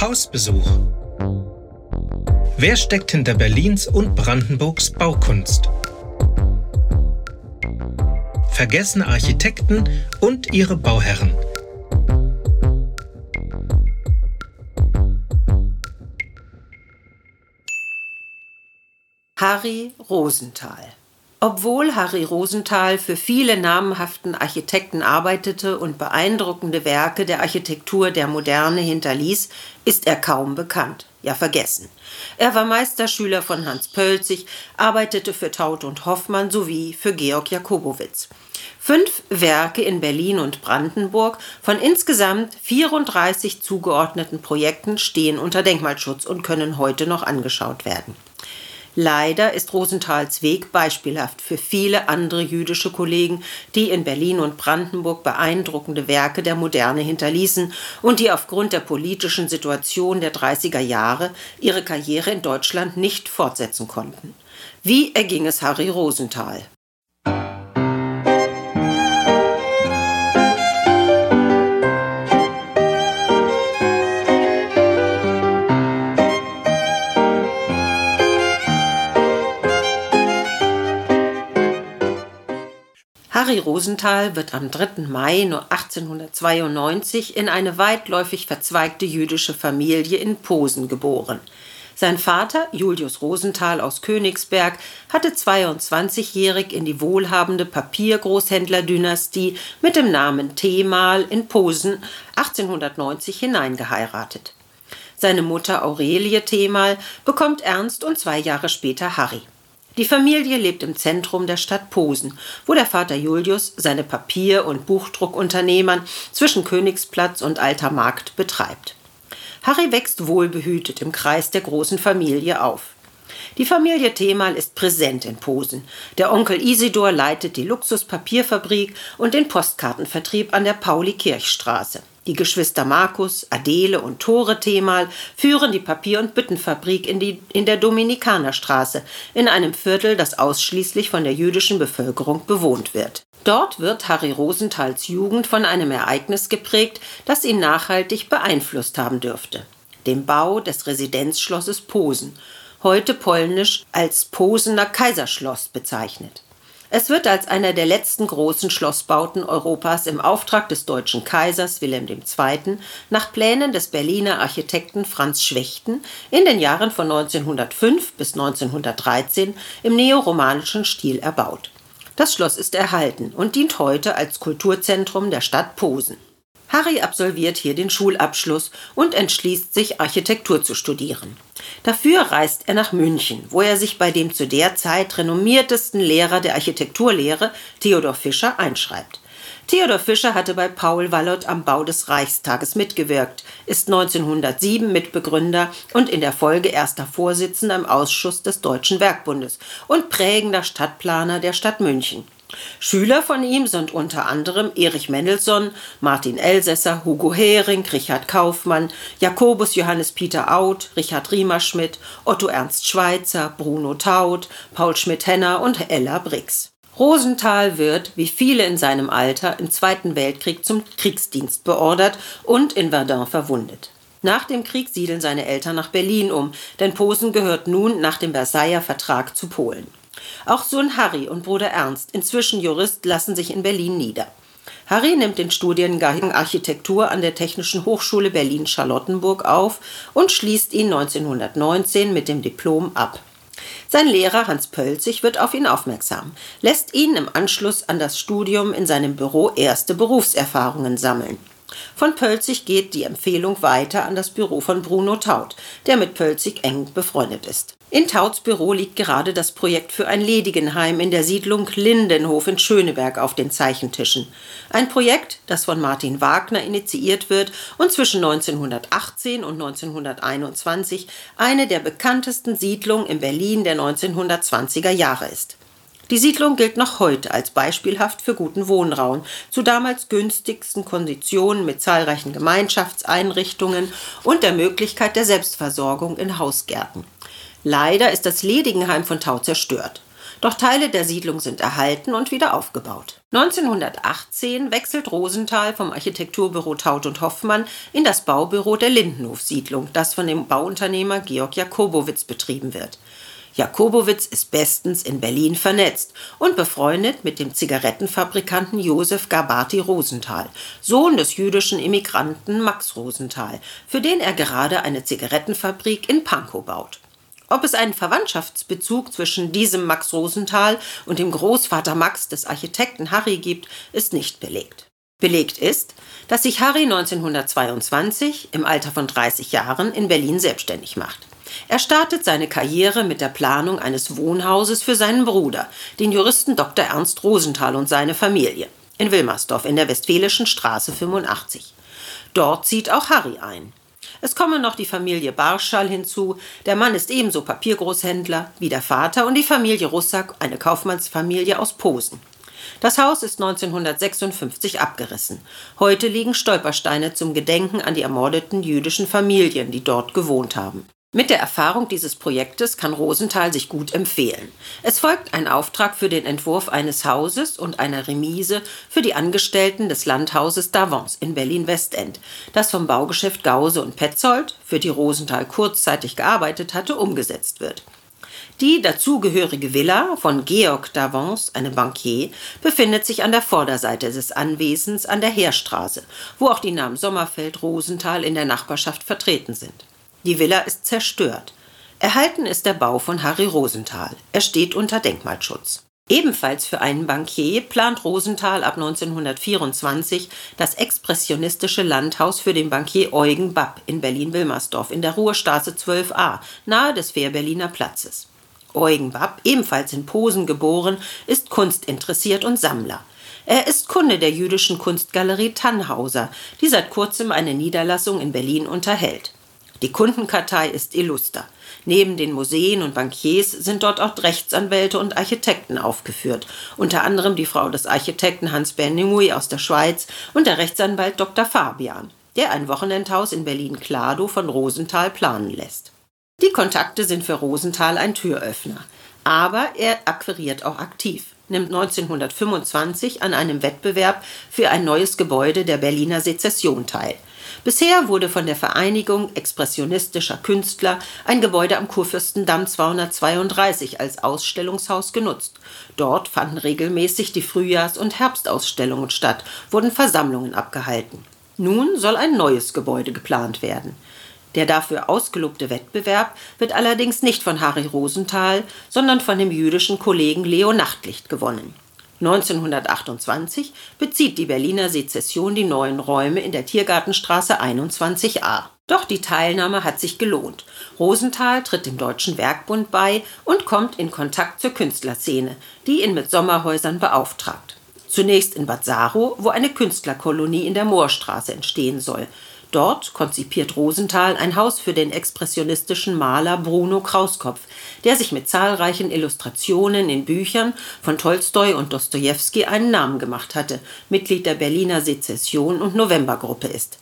Hausbesuch. Wer steckt hinter Berlins und Brandenburgs Baukunst? Vergessene Architekten und ihre Bauherren. Harry Rosenthal obwohl Harry Rosenthal für viele namhaften Architekten arbeitete und beeindruckende Werke der Architektur der Moderne hinterließ, ist er kaum bekannt, ja vergessen. Er war Meisterschüler von Hans Pölzig, arbeitete für Taut und Hoffmann sowie für Georg Jakobowitz. Fünf Werke in Berlin und Brandenburg von insgesamt 34 zugeordneten Projekten stehen unter Denkmalschutz und können heute noch angeschaut werden. Leider ist Rosenthals Weg beispielhaft für viele andere jüdische Kollegen, die in Berlin und Brandenburg beeindruckende Werke der Moderne hinterließen und die aufgrund der politischen Situation der 30er Jahre ihre Karriere in Deutschland nicht fortsetzen konnten. Wie erging es Harry Rosenthal? Harry Rosenthal wird am 3. Mai 1892 in eine weitläufig verzweigte jüdische Familie in Posen geboren. Sein Vater, Julius Rosenthal aus Königsberg, hatte 22-jährig in die wohlhabende Papiergroßhändlerdynastie mit dem Namen Themal in Posen 1890 hineingeheiratet. Seine Mutter Aurelie Themal bekommt Ernst und zwei Jahre später Harry. Die Familie lebt im Zentrum der Stadt Posen, wo der Vater Julius seine Papier- und Buchdruckunternehmern zwischen Königsplatz und Alter Markt betreibt. Harry wächst wohlbehütet im Kreis der großen Familie auf. Die Familie Themal ist präsent in Posen. Der Onkel Isidor leitet die Luxuspapierfabrik und den Postkartenvertrieb an der Pauli-Kirchstraße. Die Geschwister Markus, Adele und Tore Themal führen die Papier- und Büttenfabrik in, die, in der Dominikanerstraße, in einem Viertel, das ausschließlich von der jüdischen Bevölkerung bewohnt wird. Dort wird Harry Rosenthals Jugend von einem Ereignis geprägt, das ihn nachhaltig beeinflusst haben dürfte. Dem Bau des Residenzschlosses Posen, heute polnisch als Posener Kaiserschloss bezeichnet. Es wird als einer der letzten großen Schlossbauten Europas im Auftrag des deutschen Kaisers Wilhelm II. nach Plänen des Berliner Architekten Franz Schwechten in den Jahren von 1905 bis 1913 im neoromanischen Stil erbaut. Das Schloss ist erhalten und dient heute als Kulturzentrum der Stadt Posen. Harry absolviert hier den Schulabschluss und entschließt sich, Architektur zu studieren. Dafür reist er nach München, wo er sich bei dem zu der Zeit renommiertesten Lehrer der Architekturlehre, Theodor Fischer, einschreibt. Theodor Fischer hatte bei Paul Wallot am Bau des Reichstages mitgewirkt, ist 1907 Mitbegründer und in der Folge erster Vorsitzender im Ausschuss des Deutschen Werkbundes und prägender Stadtplaner der Stadt München. Schüler von ihm sind unter anderem Erich Mendelssohn, Martin Elsässer, Hugo Hering, Richard Kaufmann, Jakobus Johannes Peter Out, Richard Riemerschmidt, Otto Ernst Schweitzer, Bruno Taut, Paul Schmidt-Henner und Ella Brix. Rosenthal wird, wie viele in seinem Alter, im Zweiten Weltkrieg zum Kriegsdienst beordert und in Verdun verwundet. Nach dem Krieg siedeln seine Eltern nach Berlin um, denn Posen gehört nun nach dem Versailler Vertrag zu Polen. Auch Sohn Harry und Bruder Ernst, inzwischen Jurist, lassen sich in Berlin nieder. Harry nimmt den Studiengang Architektur an der Technischen Hochschule Berlin-Charlottenburg auf und schließt ihn 1919 mit dem Diplom ab. Sein Lehrer Hans Pölzig wird auf ihn aufmerksam, lässt ihn im Anschluss an das Studium in seinem Büro erste Berufserfahrungen sammeln. Von Pölzig geht die Empfehlung weiter an das Büro von Bruno Taut, der mit Pölzig eng befreundet ist. In Tauts Büro liegt gerade das Projekt für ein Ledigenheim in der Siedlung Lindenhof in Schöneberg auf den Zeichentischen. Ein Projekt, das von Martin Wagner initiiert wird und zwischen 1918 und 1921 eine der bekanntesten Siedlungen in Berlin der 1920er Jahre ist. Die Siedlung gilt noch heute als beispielhaft für guten Wohnraum, zu damals günstigsten Konditionen mit zahlreichen Gemeinschaftseinrichtungen und der Möglichkeit der Selbstversorgung in Hausgärten. Leider ist das Ledigenheim von Tau zerstört. Doch Teile der Siedlung sind erhalten und wieder aufgebaut. 1918 wechselt Rosenthal vom Architekturbüro Taut und Hoffmann in das Baubüro der Lindenhof-Siedlung, das von dem Bauunternehmer Georg Jakobowitz betrieben wird. Jakobowitz ist bestens in Berlin vernetzt und befreundet mit dem Zigarettenfabrikanten Josef Gabati Rosenthal, Sohn des jüdischen Immigranten Max Rosenthal, für den er gerade eine Zigarettenfabrik in Pankow baut. Ob es einen Verwandtschaftsbezug zwischen diesem Max Rosenthal und dem Großvater Max des Architekten Harry gibt, ist nicht belegt. Belegt ist, dass sich Harry 1922 im Alter von 30 Jahren in Berlin selbstständig macht. Er startet seine Karriere mit der Planung eines Wohnhauses für seinen Bruder, den Juristen Dr. Ernst Rosenthal und seine Familie, in Wilmersdorf in der Westfälischen Straße 85. Dort zieht auch Harry ein. Es kommen noch die Familie Barschall hinzu. Der Mann ist ebenso Papiergroßhändler wie der Vater und die Familie Russack, eine Kaufmannsfamilie aus Posen. Das Haus ist 1956 abgerissen. Heute liegen Stolpersteine zum Gedenken an die ermordeten jüdischen Familien, die dort gewohnt haben. Mit der Erfahrung dieses Projektes kann Rosenthal sich gut empfehlen. Es folgt ein Auftrag für den Entwurf eines Hauses und einer Remise für die Angestellten des Landhauses Davance in Berlin-Westend, das vom Baugeschäft Gause und Petzold, für die Rosenthal kurzzeitig gearbeitet hatte, umgesetzt wird. Die dazugehörige Villa von Georg Davance, einem Bankier, befindet sich an der Vorderseite des Anwesens an der Heerstraße, wo auch die Namen Sommerfeld, Rosenthal in der Nachbarschaft vertreten sind. Die Villa ist zerstört. Erhalten ist der Bau von Harry Rosenthal. Er steht unter Denkmalschutz. Ebenfalls für einen Bankier plant Rosenthal ab 1924 das expressionistische Landhaus für den Bankier Eugen Bapp in Berlin-Wilmersdorf in der Ruhestraße 12a, nahe des Fährberliner Platzes. Eugen Bapp, ebenfalls in Posen geboren, ist kunstinteressiert und Sammler. Er ist Kunde der jüdischen Kunstgalerie Tannhauser, die seit kurzem eine Niederlassung in Berlin unterhält. Die Kundenkartei ist illuster. Neben den Museen und Bankiers sind dort auch Rechtsanwälte und Architekten aufgeführt, unter anderem die Frau des Architekten Hans Bernimui aus der Schweiz und der Rechtsanwalt Dr. Fabian, der ein Wochenendhaus in Berlin-Klado von Rosenthal planen lässt. Die Kontakte sind für Rosenthal ein Türöffner, aber er akquiriert auch aktiv nimmt 1925 an einem Wettbewerb für ein neues Gebäude der Berliner Sezession teil. Bisher wurde von der Vereinigung expressionistischer Künstler ein Gebäude am Kurfürstendamm 232 als Ausstellungshaus genutzt. Dort fanden regelmäßig die Frühjahrs- und Herbstausstellungen statt, wurden Versammlungen abgehalten. Nun soll ein neues Gebäude geplant werden. Der dafür ausgelobte Wettbewerb wird allerdings nicht von Harry Rosenthal, sondern von dem jüdischen Kollegen Leo Nachtlicht gewonnen. 1928 bezieht die Berliner Sezession die neuen Räume in der Tiergartenstraße 21a. Doch die Teilnahme hat sich gelohnt. Rosenthal tritt dem Deutschen Werkbund bei und kommt in Kontakt zur Künstlerszene, die ihn mit Sommerhäusern beauftragt. Zunächst in Bad Saro, wo eine Künstlerkolonie in der Moorstraße entstehen soll. Dort konzipiert Rosenthal ein Haus für den expressionistischen Maler Bruno Krauskopf, der sich mit zahlreichen Illustrationen in Büchern von Tolstoi und Dostojewski einen Namen gemacht hatte, Mitglied der Berliner Sezession und Novembergruppe ist.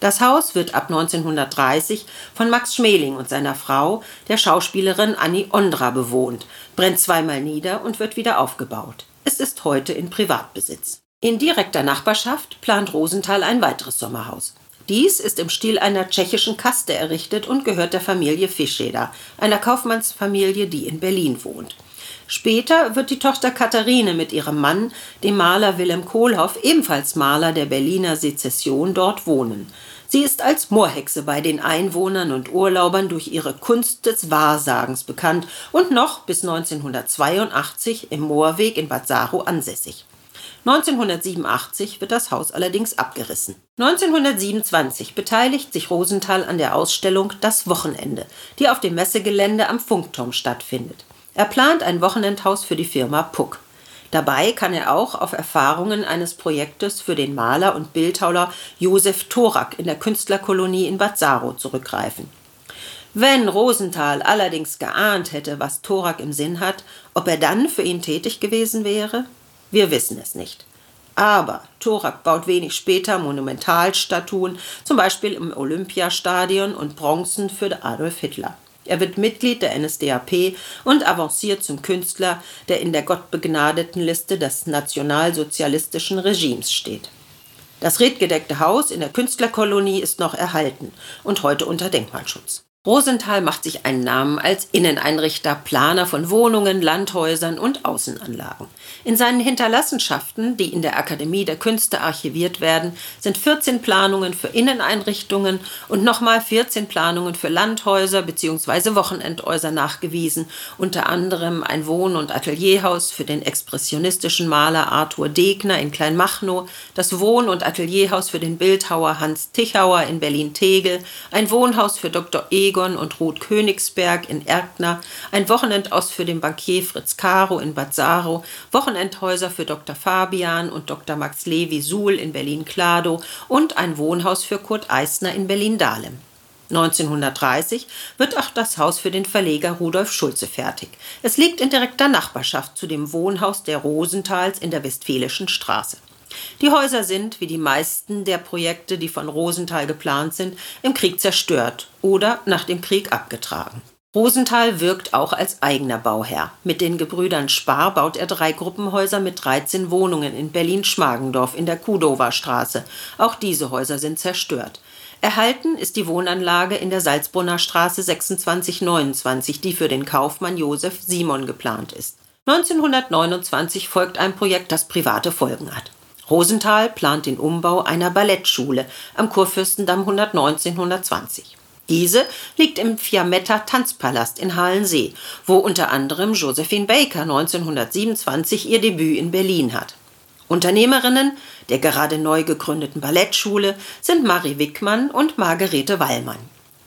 Das Haus wird ab 1930 von Max Schmeling und seiner Frau, der Schauspielerin Annie Ondra, bewohnt, brennt zweimal nieder und wird wieder aufgebaut. Es ist heute in Privatbesitz. In direkter Nachbarschaft plant Rosenthal ein weiteres Sommerhaus. Dies ist im Stil einer tschechischen Kaste errichtet und gehört der Familie Fischeder, einer Kaufmannsfamilie, die in Berlin wohnt. Später wird die Tochter Katharine mit ihrem Mann, dem Maler Wilhelm Kohlhoff, ebenfalls Maler der Berliner Sezession, dort wohnen. Sie ist als Moorhexe bei den Einwohnern und Urlaubern durch ihre Kunst des Wahrsagens bekannt und noch bis 1982 im Moorweg in Bad ansässig. 1987 wird das Haus allerdings abgerissen. 1927 beteiligt sich Rosenthal an der Ausstellung Das Wochenende, die auf dem Messegelände am Funkturm stattfindet. Er plant ein Wochenendhaus für die Firma Puck. Dabei kann er auch auf Erfahrungen eines Projektes für den Maler und Bildhauer Josef Thorak in der Künstlerkolonie in Bad Saro zurückgreifen. Wenn Rosenthal allerdings geahnt hätte, was Thorak im Sinn hat, ob er dann für ihn tätig gewesen wäre? Wir wissen es nicht. Aber Thorak baut wenig später Monumentalstatuen, zum Beispiel im Olympiastadion und Bronzen für Adolf Hitler. Er wird Mitglied der NSDAP und avanciert zum Künstler, der in der Gottbegnadeten-Liste des nationalsozialistischen Regimes steht. Das redgedeckte Haus in der Künstlerkolonie ist noch erhalten und heute unter Denkmalschutz. Rosenthal macht sich einen Namen als Inneneinrichter, Planer von Wohnungen, Landhäusern und Außenanlagen. In seinen Hinterlassenschaften, die in der Akademie der Künste archiviert werden, sind 14 Planungen für Inneneinrichtungen und nochmal 14 Planungen für Landhäuser bzw. Wochenendhäuser nachgewiesen, unter anderem ein Wohn- und Atelierhaus für den expressionistischen Maler Arthur Degner in Kleinmachnow, das Wohn- und Atelierhaus für den Bildhauer Hans Tichauer in Berlin-Tegel, ein Wohnhaus für Dr. E. Egon und Ruth Königsberg in Erkner, ein Wochenendaus für den Bankier Fritz Caro in Bad Saro, Wochenendhäuser für Dr. Fabian und Dr. Max Levi Suhl in Berlin-Kladow und ein Wohnhaus für Kurt Eisner in Berlin-Dahlem. 1930 wird auch das Haus für den Verleger Rudolf Schulze fertig. Es liegt in direkter Nachbarschaft zu dem Wohnhaus der Rosenthals in der Westfälischen Straße. Die Häuser sind, wie die meisten der Projekte, die von Rosenthal geplant sind, im Krieg zerstört oder nach dem Krieg abgetragen. Rosenthal wirkt auch als eigener Bauherr. Mit den Gebrüdern Spar baut er drei Gruppenhäuser mit 13 Wohnungen in Berlin-Schmargendorf in der Kudower Straße. Auch diese Häuser sind zerstört. Erhalten ist die Wohnanlage in der Salzbrunner Straße 2629, die für den Kaufmann Josef Simon geplant ist. 1929 folgt ein Projekt, das private Folgen hat. Rosenthal plant den Umbau einer Ballettschule am Kurfürstendamm 119-120. Diese liegt im Fiametta Tanzpalast in Halensee, wo unter anderem Josephine Baker 1927 ihr Debüt in Berlin hat. Unternehmerinnen der gerade neu gegründeten Ballettschule sind Marie Wickmann und Margarete Wallmann.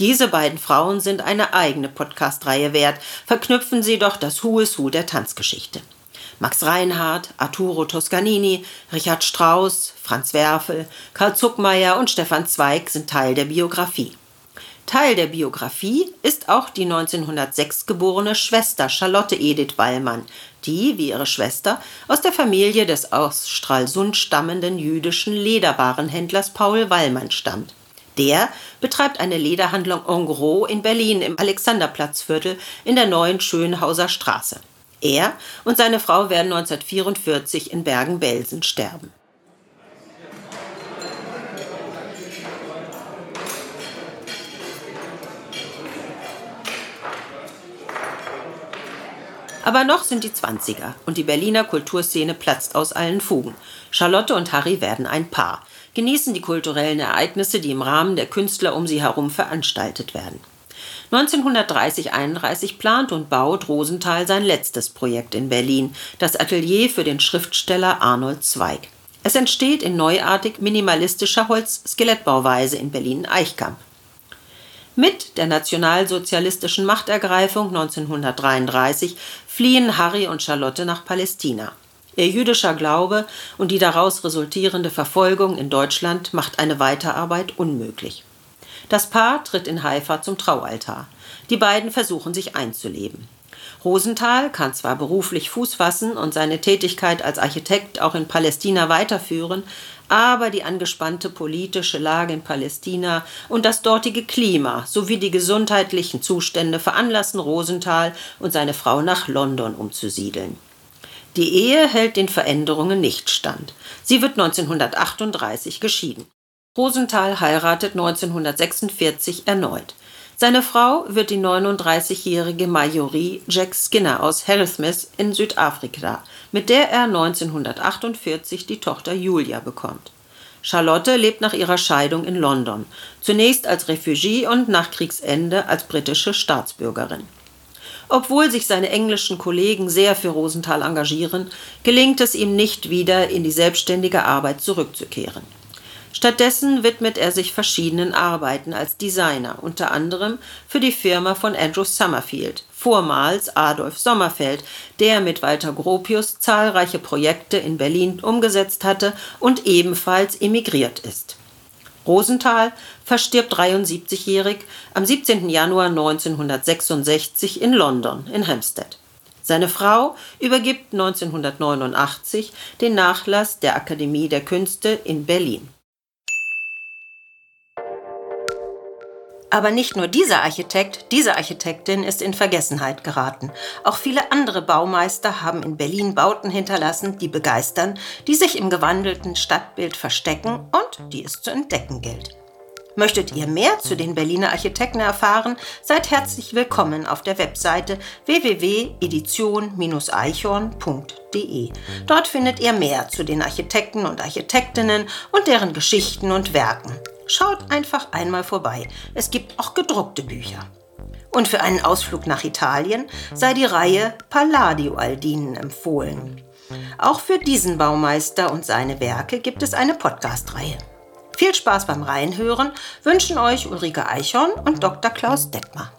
Diese beiden Frauen sind eine eigene Podcast-Reihe wert, verknüpfen sie doch das Who is Who der Tanzgeschichte. Max Reinhardt, Arturo Toscanini, Richard Strauss, Franz Werfel, Karl Zuckmeier und Stefan Zweig sind Teil der Biografie. Teil der Biografie ist auch die 1906 geborene Schwester Charlotte Edith Wallmann, die, wie ihre Schwester, aus der Familie des aus Stralsund stammenden jüdischen Lederwarenhändlers Paul Wallmann stammt. Der betreibt eine Lederhandlung en gros in Berlin im Alexanderplatzviertel in der neuen Schönhauser Straße. Er und seine Frau werden 1944 in Bergen-Belsen sterben. Aber noch sind die 20er und die Berliner Kulturszene platzt aus allen Fugen. Charlotte und Harry werden ein Paar, genießen die kulturellen Ereignisse, die im Rahmen der Künstler um sie herum veranstaltet werden. 1930-31 plant und baut Rosenthal sein letztes Projekt in Berlin, das Atelier für den Schriftsteller Arnold Zweig. Es entsteht in neuartig minimalistischer Holz-Skelettbauweise in Berlin-Eichkamp. Mit der nationalsozialistischen Machtergreifung 1933 fliehen Harry und Charlotte nach Palästina. Ihr jüdischer Glaube und die daraus resultierende Verfolgung in Deutschland macht eine Weiterarbeit unmöglich. Das Paar tritt in Haifa zum Traualtar. Die beiden versuchen sich einzuleben. Rosenthal kann zwar beruflich Fuß fassen und seine Tätigkeit als Architekt auch in Palästina weiterführen, aber die angespannte politische Lage in Palästina und das dortige Klima sowie die gesundheitlichen Zustände veranlassen Rosenthal und seine Frau nach London umzusiedeln. Die Ehe hält den Veränderungen nicht stand. Sie wird 1938 geschieden. Rosenthal heiratet 1946 erneut. Seine Frau wird die 39-jährige Majorie Jack Skinner aus Harrismith in Südafrika, mit der er 1948 die Tochter Julia bekommt. Charlotte lebt nach ihrer Scheidung in London, zunächst als Refugie und nach Kriegsende als britische Staatsbürgerin. Obwohl sich seine englischen Kollegen sehr für Rosenthal engagieren, gelingt es ihm nicht wieder in die selbstständige Arbeit zurückzukehren. Stattdessen widmet er sich verschiedenen Arbeiten als Designer, unter anderem für die Firma von Andrew Summerfield, vormals Adolf Sommerfeld, der mit Walter Gropius zahlreiche Projekte in Berlin umgesetzt hatte und ebenfalls emigriert ist. Rosenthal verstirbt 73-jährig am 17. Januar 1966 in London, in Hampstead. Seine Frau übergibt 1989 den Nachlass der Akademie der Künste in Berlin. Aber nicht nur dieser Architekt, diese Architektin ist in Vergessenheit geraten. Auch viele andere Baumeister haben in Berlin Bauten hinterlassen, die begeistern, die sich im gewandelten Stadtbild verstecken und die es zu entdecken gilt. Möchtet ihr mehr zu den Berliner Architekten erfahren, seid herzlich willkommen auf der Webseite www.edition-eichhorn.de. Dort findet ihr mehr zu den Architekten und Architektinnen und deren Geschichten und Werken. Schaut einfach einmal vorbei. Es gibt auch gedruckte Bücher. Und für einen Ausflug nach Italien sei die Reihe Palladio Aldinen empfohlen. Auch für diesen Baumeister und seine Werke gibt es eine Podcast-Reihe. Viel Spaß beim Reinhören wünschen euch Ulrike Eichhorn und Dr. Klaus Detmer.